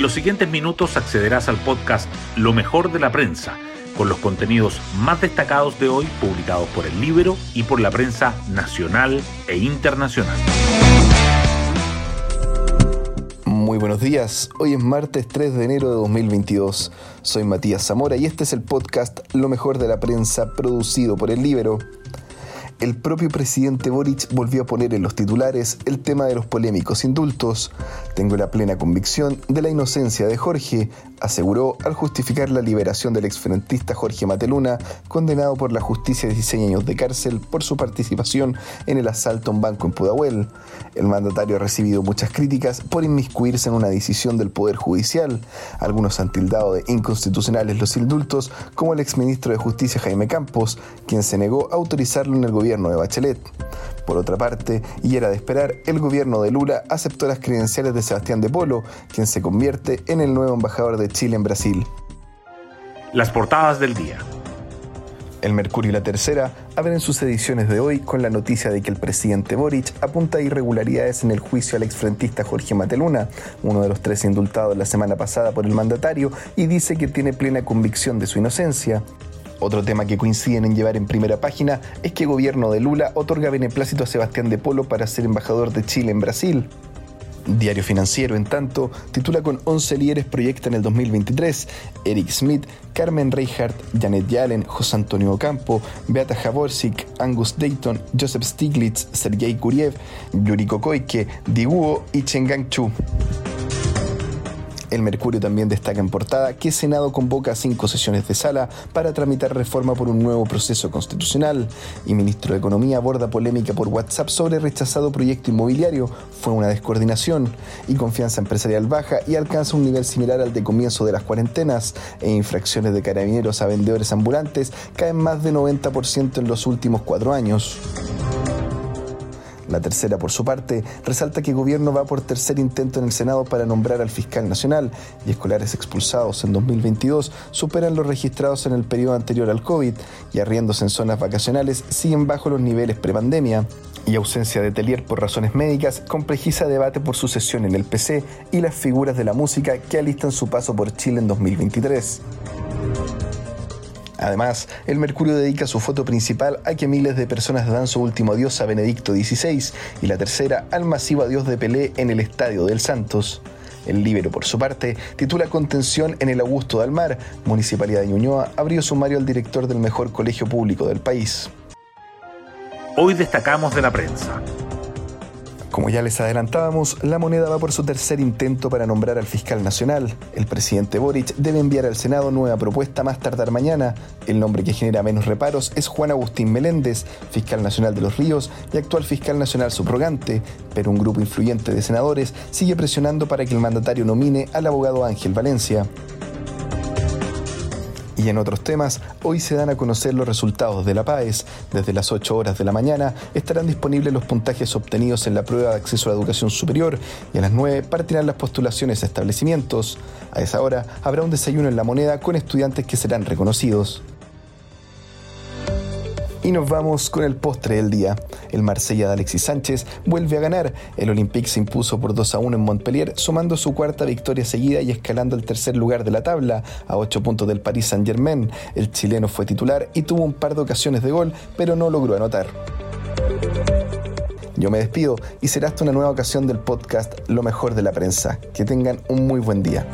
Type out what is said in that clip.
En los siguientes minutos accederás al podcast Lo mejor de la prensa, con los contenidos más destacados de hoy publicados por el libro y por la prensa nacional e internacional. Muy buenos días, hoy es martes 3 de enero de 2022. Soy Matías Zamora y este es el podcast Lo mejor de la prensa producido por el libro el propio presidente Boric volvió a poner en los titulares el tema de los polémicos indultos. Tengo la plena convicción de la inocencia de Jorge, aseguró al justificar la liberación del exfrentista Jorge Mateluna, condenado por la justicia a 16 años de cárcel por su participación en el asalto a un banco en Pudahuel. El mandatario ha recibido muchas críticas por inmiscuirse en una decisión del Poder Judicial. Algunos han tildado de inconstitucionales los indultos, como el exministro de Justicia Jaime Campos, quien se negó a autorizarlo en el gobierno de Bachelet. Por otra parte, y era de esperar, el gobierno de Lula aceptó las credenciales de Sebastián de Polo, quien se convierte en el nuevo embajador de Chile en Brasil. Las portadas del día. El Mercurio y la Tercera abren sus ediciones de hoy con la noticia de que el presidente Boric apunta a irregularidades en el juicio al exfrentista Jorge Mateluna, uno de los tres indultados la semana pasada por el mandatario, y dice que tiene plena convicción de su inocencia. Otro tema que coinciden en llevar en primera página es que el gobierno de Lula otorga beneplácito a Sebastián de Polo para ser embajador de Chile en Brasil. Diario Financiero, en tanto, titula con 11 líderes proyecta en el 2023 Eric Smith, Carmen Reinhardt, Janet Yellen, José Antonio Ocampo, Beata Javorcik, Angus Dayton, Joseph Stiglitz, Sergei Kuriev, Yuri Koike, Diguo y Cheng Chu. El Mercurio también destaca en portada que Senado convoca cinco sesiones de sala para tramitar reforma por un nuevo proceso constitucional y ministro de Economía aborda polémica por WhatsApp sobre rechazado proyecto inmobiliario. Fue una descoordinación y confianza empresarial baja y alcanza un nivel similar al de comienzo de las cuarentenas e infracciones de carabineros a vendedores ambulantes caen más de 90% en los últimos cuatro años. La tercera, por su parte, resalta que el gobierno va por tercer intento en el Senado para nombrar al fiscal nacional y escolares expulsados en 2022 superan los registrados en el periodo anterior al COVID y arriendos en zonas vacacionales siguen bajo los niveles prepandemia. Y ausencia de Telier por razones médicas complejiza debate por sucesión en el PC y las figuras de la música que alistan su paso por Chile en 2023. Además, el Mercurio dedica su foto principal a que miles de personas dan su último adiós a Benedicto XVI y la tercera al masivo adiós de Pelé en el Estadio del Santos. El Libero, por su parte, titula Contención en el Augusto de Almar. Municipalidad de Ñuñoa abrió sumario al director del mejor colegio público del país. Hoy destacamos de la prensa. Como ya les adelantábamos, la moneda va por su tercer intento para nombrar al fiscal nacional. El presidente Boric debe enviar al Senado nueva propuesta más tardar mañana. El nombre que genera menos reparos es Juan Agustín Meléndez, fiscal nacional de los Ríos y actual fiscal nacional subrogante, pero un grupo influyente de senadores sigue presionando para que el mandatario nomine al abogado Ángel Valencia. Y en otros temas, hoy se dan a conocer los resultados de la PAES. Desde las 8 horas de la mañana estarán disponibles los puntajes obtenidos en la prueba de acceso a la educación superior y a las 9 partirán las postulaciones a establecimientos. A esa hora habrá un desayuno en la moneda con estudiantes que serán reconocidos. Y nos vamos con el postre del día. El Marsella de Alexis Sánchez vuelve a ganar. El Olympique se impuso por 2 a 1 en Montpellier, sumando su cuarta victoria seguida y escalando el tercer lugar de la tabla, a 8 puntos del Paris Saint-Germain. El chileno fue titular y tuvo un par de ocasiones de gol, pero no logró anotar. Yo me despido y será hasta una nueva ocasión del podcast Lo mejor de la prensa. Que tengan un muy buen día.